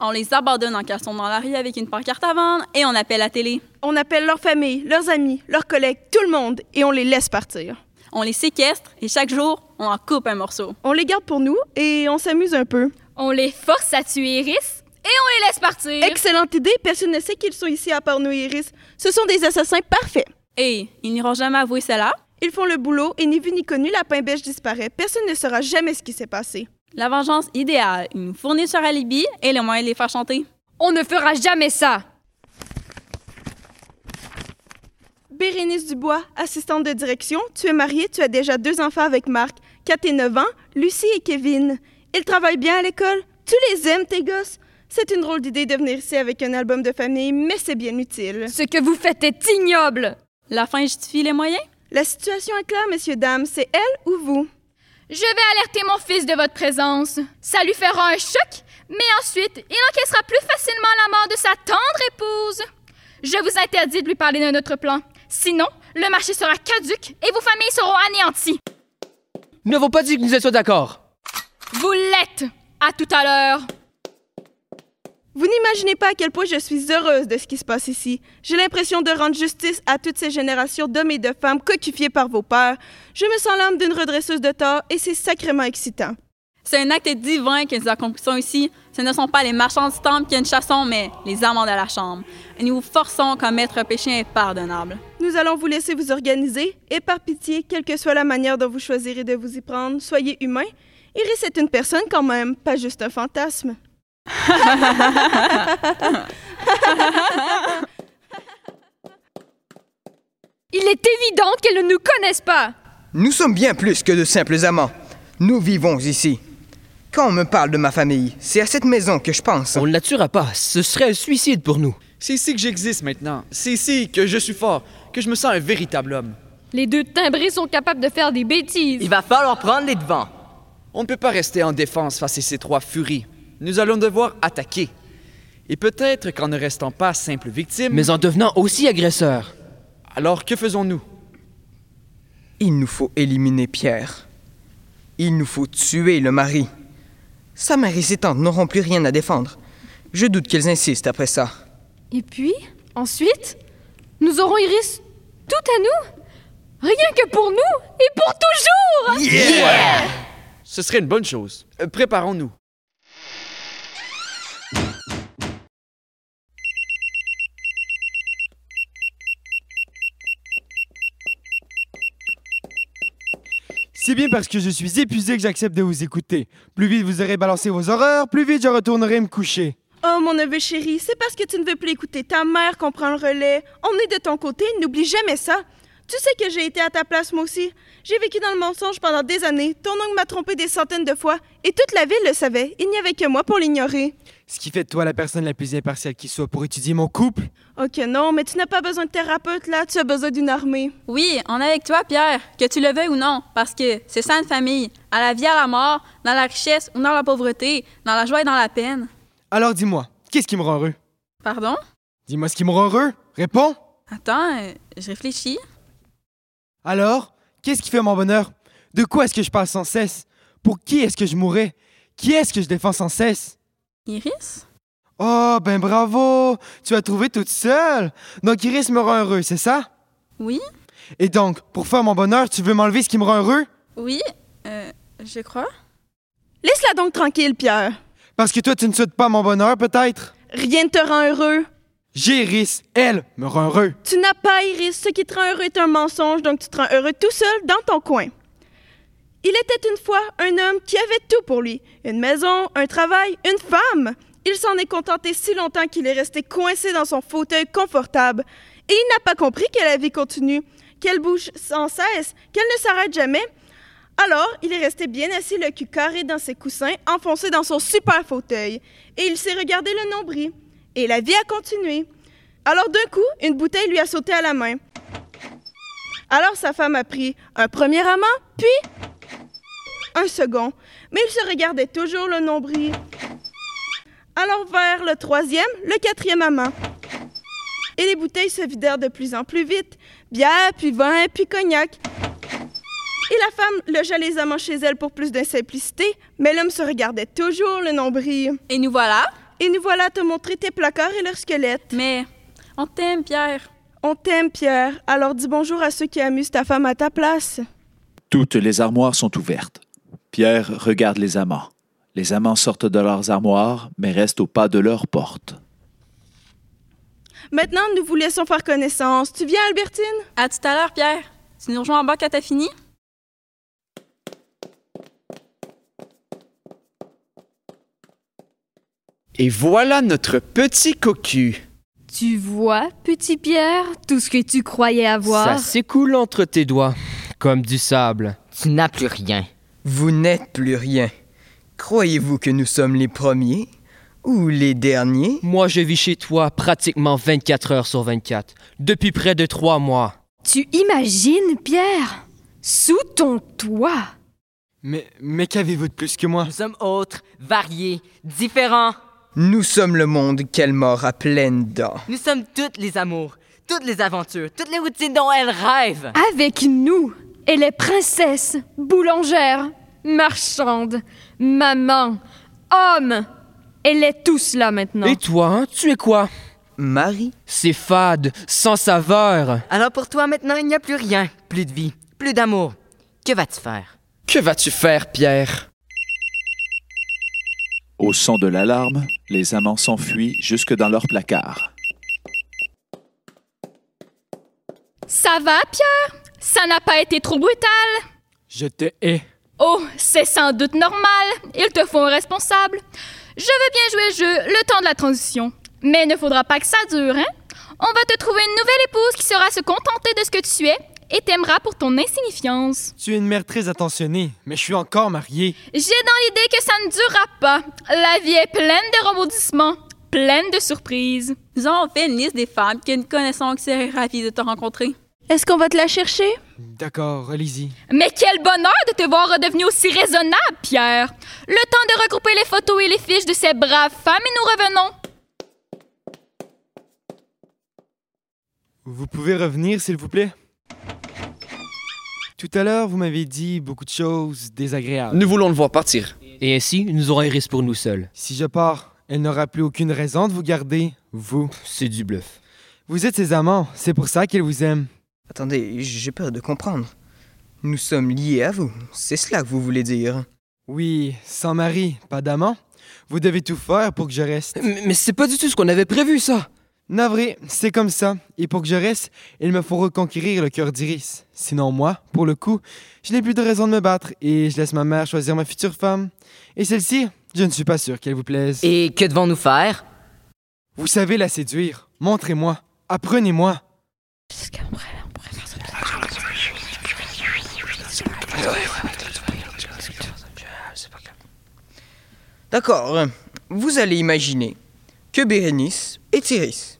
On les abandonne en caleçon dans la rue avec une pancarte à vendre et on appelle la télé. On appelle leur famille, leurs amis, leurs collègues, tout le monde, et on les laisse partir. On les séquestre et chaque jour, on en coupe un morceau. On les garde pour nous et on s'amuse un peu. On les force à tuer Iris et on les laisse partir. Excellente idée, personne ne sait qu'ils sont ici à part nous et Iris. Ce sont des assassins parfaits. Et ils n'iront jamais avouer cela. Ils font le boulot et ni vu ni connu, la pain beige disparaît. Personne ne saura jamais ce qui s'est passé. La vengeance idéale. Ils nous fournissent leur alibi et le moyen de les faire chanter. On ne fera jamais ça. Bérénice Dubois, assistante de direction, tu es mariée, tu as déjà deux enfants avec Marc, 4 et 9 ans, Lucie et Kevin. Ils travaillent bien à l'école? Tu les aimes, tes gosses? C'est une drôle d'idée de venir ici avec un album de famille, mais c'est bien utile. Ce que vous faites est ignoble. La fin justifie les moyens? La situation est claire, messieurs, dames. C'est elle ou vous? Je vais alerter mon fils de votre présence. Ça lui fera un choc, mais ensuite, il encaissera plus facilement la mort de sa tendre épouse. Je vous interdis de lui parler de notre plan. Sinon, le marché sera caduque et vos familles seront anéanties. Nous n'avons pas dit que nous étions d'accord. Vous l'êtes. À tout à l'heure. Vous n'imaginez pas à quel point je suis heureuse de ce qui se passe ici. J'ai l'impression de rendre justice à toutes ces générations d'hommes et de femmes coquifiés par vos pères. Je me sens l'âme d'une redresseuse de tort et c'est sacrément excitant. C'est un acte divin que nous accomplissons ici. Ce ne sont pas les marchands du temple qui nous chassons, mais les amants de la chambre. Et nous vous forçons à commettre un péché impardonnable. Nous allons vous laisser vous organiser et par pitié, quelle que soit la manière dont vous choisirez de vous y prendre, soyez humain. Iris est une personne quand même, pas juste un fantasme. Il est évident qu'elles ne nous connaissent pas. Nous sommes bien plus que de simples amants. Nous vivons ici. Quand on me parle de ma famille, c'est à cette maison que je pense. On ne la tuera pas. Ce serait un suicide pour nous. C'est ici que j'existe maintenant. C'est ici que je suis fort, que je me sens un véritable homme. Les deux timbrés sont capables de faire des bêtises. Il va falloir prendre les devants. On ne peut pas rester en défense face à ces trois furies. Nous allons devoir attaquer. Et peut-être qu'en ne restant pas simples victimes... Mais en devenant aussi agresseurs. Alors que faisons-nous? Il nous faut éliminer Pierre. Il nous faut tuer le mari. Sa mère et ses tantes n'auront plus rien à défendre. Je doute qu'elles insistent après ça. Et puis, ensuite, nous aurons Iris tout à nous Rien que pour nous et pour toujours Yeah! Ce serait une bonne chose. Euh, Préparons-nous. C'est bien parce que je suis épuisé que j'accepte de vous écouter. Plus vite vous aurez balancé vos horreurs, plus vite je retournerai me coucher. Oh, mon neveu chéri, c'est parce que tu ne veux plus écouter ta mère qu'on prend le relais. On est de ton côté, n'oublie jamais ça. Tu sais que j'ai été à ta place, moi aussi. J'ai vécu dans le mensonge pendant des années. Ton oncle m'a trompé des centaines de fois. Et toute la ville le savait. Il n'y avait que moi pour l'ignorer. Ce qui fait de toi la personne la plus impartiale qui soit pour étudier mon couple? Ok, non, mais tu n'as pas besoin de thérapeute, là. Tu as besoin d'une armée. Oui, on est avec toi, Pierre, que tu le veuilles ou non, parce que c'est ça une famille. À la vie, à la mort, dans la richesse ou dans la pauvreté, dans la joie et dans la peine. Alors dis-moi, qu'est-ce qui me rend heureux? Pardon? Dis-moi ce qui me rend heureux. Réponds. Attends, euh, je réfléchis. Alors, qu'est-ce qui fait mon bonheur? De quoi est-ce que je parle sans cesse? Pour qui est-ce que je mourrais? Qui est-ce que je défends sans cesse? Iris? Oh, ben bravo! Tu as trouvé toute seule! Donc Iris me rend heureux, c'est ça? Oui? Et donc, pour faire mon bonheur, tu veux m'enlever ce qui me rend heureux? Oui? Euh, je crois. Laisse-la donc tranquille, Pierre. Parce que toi, tu ne souhaites pas mon bonheur, peut-être? Rien ne te rend heureux. J'ai Iris, elle me rend heureux. Tu n'as pas Iris. Ce qui te rend heureux est un mensonge, donc tu te rends heureux tout seul dans ton coin. Il était une fois un homme qui avait tout pour lui. Une maison, un travail, une femme. Il s'en est contenté si longtemps qu'il est resté coincé dans son fauteuil confortable. Et il n'a pas compris que la vie continue, qu'elle bouge sans cesse, qu'elle ne s'arrête jamais. Alors, il est resté bien assis, le cul carré dans ses coussins, enfoncé dans son super fauteuil. Et il s'est regardé le nombril. Et la vie a continué. Alors d'un coup, une bouteille lui a sauté à la main. Alors sa femme a pris un premier amant, puis un second. Mais il se regardait toujours le nombril. Alors vers le troisième, le quatrième amant. Et les bouteilles se vidèrent de plus en plus vite. Bière, puis vin, puis cognac. Et la femme logea les amants chez elle pour plus de simplicité, mais l'homme se regardait toujours le nombril. Et nous voilà? Et nous voilà te montrer tes placards et leurs squelettes. Mais on t'aime, Pierre. On t'aime, Pierre. Alors dis bonjour à ceux qui amusent ta femme à ta place. Toutes les armoires sont ouvertes. Pierre regarde les amants. Les amants sortent de leurs armoires, mais restent au pas de leur porte. Maintenant, nous vous laissons faire connaissance. Tu viens, Albertine? À tout à l'heure, Pierre. Tu nous rejoins en bas quand t'as fini? Et voilà notre petit cocu. Tu vois, petit Pierre, tout ce que tu croyais avoir. Ça s'écoule entre tes doigts, comme du sable. Tu n'as plus rien. Vous n'êtes plus rien. Croyez-vous que nous sommes les premiers ou les derniers? Moi, je vis chez toi pratiquement 24 heures sur 24, depuis près de trois mois. Tu imagines, Pierre? Sous ton toit. Mais, mais qu'avez-vous de plus que moi? Nous sommes autres, variés, différents. Nous sommes le monde qu'elle mord à pleines dents. Nous sommes toutes les amours, toutes les aventures, toutes les routines dont elle rêve. Avec nous, elle est princesse, boulangère, marchande, maman, homme. Elle est tout cela maintenant. Et toi, hein, tu es quoi? Marie? C'est fade, sans saveur. Alors pour toi maintenant, il n'y a plus rien, plus de vie, plus d'amour. Que vas-tu faire? Que vas-tu faire, Pierre? Au son de l'alarme, les amants s'enfuient jusque dans leur placard. Ça va, Pierre? Ça n'a pas été trop brutal? Je te hais. Oh, c'est sans doute normal. Il te faut un responsable. Je veux bien jouer le jeu, le temps de la transition. Mais il ne faudra pas que ça dure, hein? On va te trouver une nouvelle épouse qui saura se contenter de ce que tu es et t'aimera pour ton insignifiance. Tu es une mère très attentionnée, mais je suis encore marié. J'ai dans l'idée que ça ne durera pas. La vie est pleine de rebondissements, pleine de surprises. Nous avons fait une liste des femmes que nous connaissons qui seraient ravies de te rencontrer. Est-ce qu'on va te la chercher? D'accord, allez-y. Mais quel bonheur de te voir redevenu aussi raisonnable, Pierre. Le temps de regrouper les photos et les fiches de ces braves femmes et nous revenons. Vous pouvez revenir, s'il vous plaît? Tout à l'heure, vous m'avez dit beaucoup de choses désagréables. Nous voulons le voir partir. Et ainsi, nous aurons Iris pour nous seuls. Si je pars, elle n'aura plus aucune raison de vous garder, vous. C'est du bluff. Vous êtes ses amants, c'est pour ça qu'elle vous aime. Attendez, j'ai peur de comprendre. Nous sommes liés à vous. C'est cela que vous voulez dire. Oui, sans mari, pas d'amant. Vous devez tout faire pour que je reste. Mais, mais c'est pas du tout ce qu'on avait prévu, ça. Navré, c'est comme ça. Et pour que je reste, il me faut reconquérir le cœur d'Iris. Sinon, moi, pour le coup, je n'ai plus de raison de me battre et je laisse ma mère choisir ma future femme. Et celle-ci, je ne suis pas sûr qu'elle vous plaise. Et que devons-nous faire? Vous savez la séduire. Montrez-moi. Apprenez-moi. D'accord. Vous allez imaginer que Bérénice est Iris.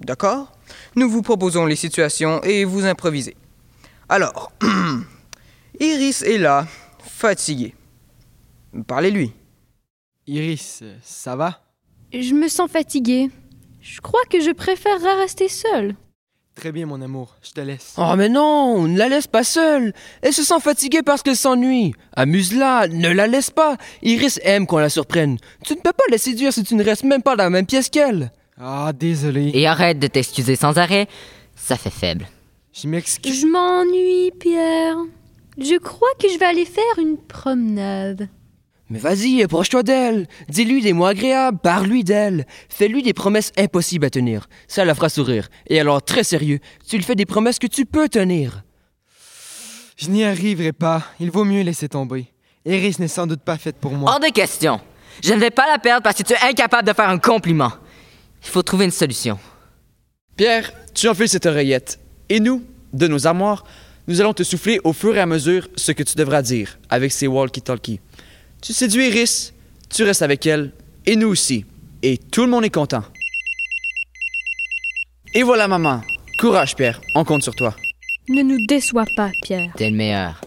D'accord? Nous vous proposons les situations et vous improvisez. Alors, Iris est là, fatiguée. Parlez-lui. Iris, ça va? Je me sens fatiguée. Je crois que je préférerais rester seule. Très bien, mon amour, je te laisse. Oh, mais non, ne la laisse pas seule. Elle se sent fatiguée parce qu'elle s'ennuie. Amuse-la, ne la laisse pas. Iris aime qu'on la surprenne. Tu ne peux pas la séduire si tu ne restes même pas dans la même pièce qu'elle. Ah, désolé. Et arrête de t'excuser sans arrêt. Ça fait faible. Je m'excuse. Je m'ennuie, Pierre. Je crois que je vais aller faire une promenade. Mais vas-y, approche-toi d'elle. Dis-lui des mots agréables, parle-lui d'elle. Fais-lui des promesses impossibles à tenir. Ça la fera sourire. Et alors, très sérieux, tu lui fais des promesses que tu peux tenir. Je n'y arriverai pas. Il vaut mieux laisser tomber. Iris n'est sans doute pas faite pour moi. Hors de question. Je ne vais pas la perdre parce que tu es incapable de faire un compliment. Il faut trouver une solution. Pierre, tu enfiles cette oreillette. Et nous, de nos armoires, nous allons te souffler au fur et à mesure ce que tu devras dire avec ces walkie-talkies. Tu séduis Iris, tu restes avec elle, et nous aussi. Et tout le monde est content. Et voilà, maman. Courage, Pierre. On compte sur toi. Ne nous déçois pas, Pierre. T'es le meilleur.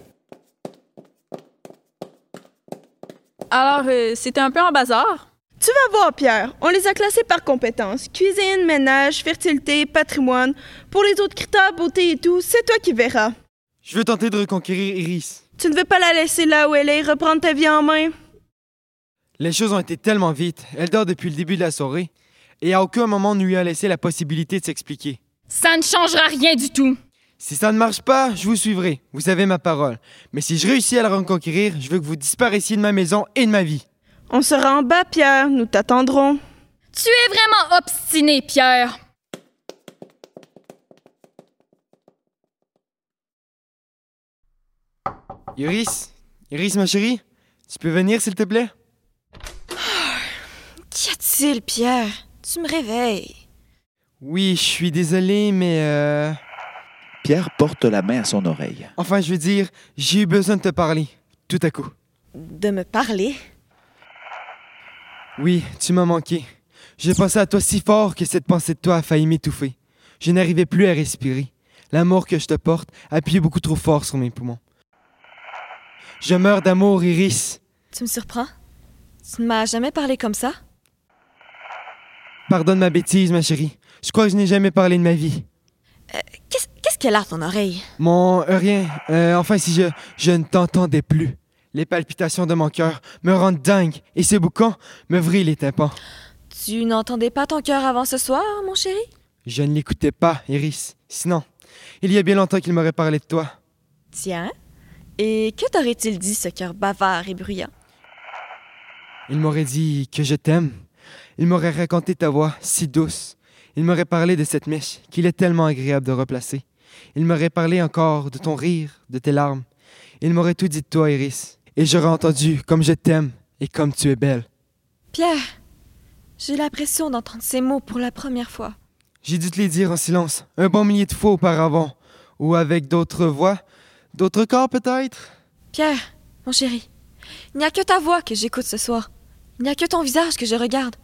Alors, euh, c'était un peu en bazar? Tu vas voir, Pierre. On les a classés par compétences. Cuisine, ménage, fertilité, patrimoine. Pour les autres critères, beauté et tout, c'est toi qui verras. Je veux tenter de reconquérir Iris. Tu ne veux pas la laisser là où elle est, reprendre ta vie en main? Les choses ont été tellement vite. Elle dort depuis le début de la soirée. Et à aucun moment on ne lui a laissé la possibilité de s'expliquer. Ça ne changera rien du tout. Si ça ne marche pas, je vous suivrai. Vous avez ma parole. Mais si je réussis à la reconquérir, je veux que vous disparaissiez de ma maison et de ma vie. On sera en bas, Pierre. Nous t'attendrons. Tu es vraiment obstiné, Pierre. Iris, Iris, ma chérie, tu peux venir, s'il te plaît? Qu'y a-t-il, Pierre? Tu me réveilles. Oui, je suis désolé, mais euh... Pierre porte la main à son oreille. Enfin, je veux dire, j'ai eu besoin de te parler. Tout à coup. De me parler? Oui, tu m'as manqué. J'ai pensé à toi si fort que cette pensée de toi a failli m'étouffer. Je n'arrivais plus à respirer. L'amour que je te porte appuyait beaucoup trop fort sur mes poumons. Je meurs d'amour, Iris. Tu me surprends? Tu ne m'as jamais parlé comme ça? Pardonne ma bêtise, ma chérie. Je crois que je n'ai jamais parlé de ma vie. Euh, Qu'est-ce qu'elle a à ton oreille? Mon... euh, rien. Euh, enfin, si je... Je ne t'entendais plus. Les palpitations de mon cœur me rendent dingue et ce boucan me vrille les tympans. Tu n'entendais pas ton cœur avant ce soir, mon chéri? Je ne l'écoutais pas, Iris. Sinon, il y a bien longtemps qu'il m'aurait parlé de toi. Tiens. Et que t'aurait-il dit, ce cœur bavard et bruyant? Il m'aurait dit que je t'aime. Il m'aurait raconté ta voix si douce. Il m'aurait parlé de cette mèche qu'il est tellement agréable de replacer. Il m'aurait parlé encore de ton rire, de tes larmes. Il m'aurait tout dit de toi, Iris. Et j'aurais entendu comme je t'aime et comme tu es belle. Pierre, j'ai l'impression d'entendre ces mots pour la première fois. J'ai dû te les dire en silence, un bon millier de fois auparavant. Ou avec d'autres voix, d'autres corps peut-être. Pierre, mon chéri, il n'y a que ta voix que j'écoute ce soir. Il n'y a que ton visage que je regarde,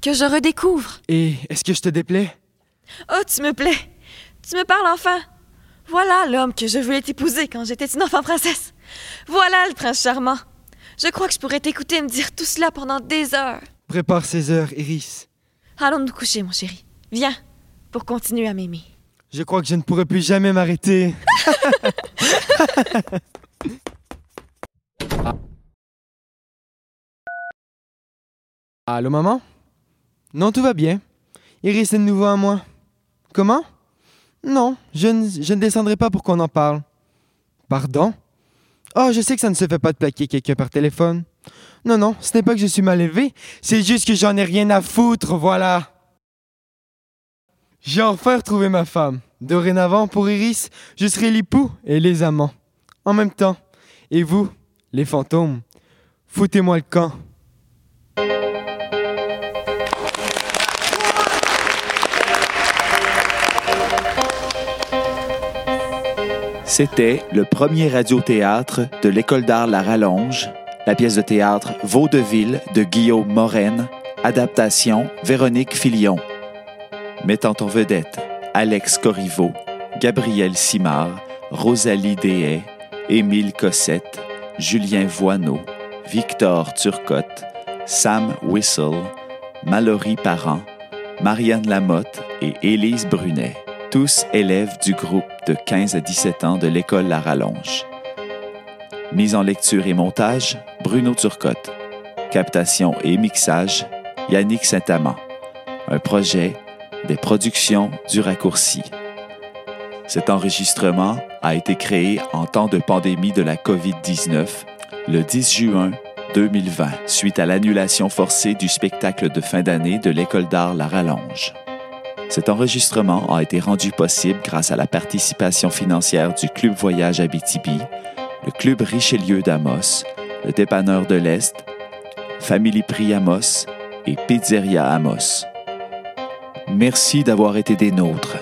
que je redécouvre. Et est-ce que je te déplais? Oh, tu me plais. Tu me parles enfin. Voilà l'homme que je voulais t'épouser quand j'étais une enfant princesse. Voilà le prince charmant. Je crois que je pourrais t'écouter me dire tout cela pendant des heures. Prépare ces heures, Iris. Allons nous coucher, mon chéri. Viens, pour continuer à m'aimer. Je crois que je ne pourrai plus jamais m'arrêter. Allô, maman? Non, tout va bien. Iris est de nouveau à moi. Comment? Non, je ne, je ne descendrai pas pour qu'on en parle. Pardon? Oh, je sais que ça ne se fait pas de plaquer quelqu'un par téléphone. Non, non, ce n'est pas que je suis mal élevé, c'est juste que j'en ai rien à foutre, voilà. J'ai enfin retrouvé ma femme. Dorénavant, pour Iris, je serai l'époux et les amants. En même temps. Et vous, les fantômes, foutez-moi le camp. C'était le premier radiothéâtre de l'École d'art La Rallonge, la pièce de théâtre Vaudeville de Guillaume Morène, adaptation Véronique Filion. Mettant en vedette Alex Corriveau, Gabriel Simard, Rosalie Dehaye, Émile Cossette, Julien Voineau, Victor Turcotte, Sam Whistle, Mallory Parent, Marianne Lamotte et Élise Brunet. Tous élèves du groupe de 15 à 17 ans de l'école La Rallonge. Mise en lecture et montage, Bruno Turcotte. Captation et mixage, Yannick Saint-Amand. Un projet des productions du raccourci. Cet enregistrement a été créé en temps de pandémie de la COVID-19 le 10 juin 2020, suite à l'annulation forcée du spectacle de fin d'année de l'École d'art La Rallonge. Cet enregistrement a été rendu possible grâce à la participation financière du Club Voyage Abitibi, le Club Richelieu d'Amos, le Dépanneur de l'Est, Family Prix Amos et Pizzeria Amos. Merci d'avoir été des nôtres.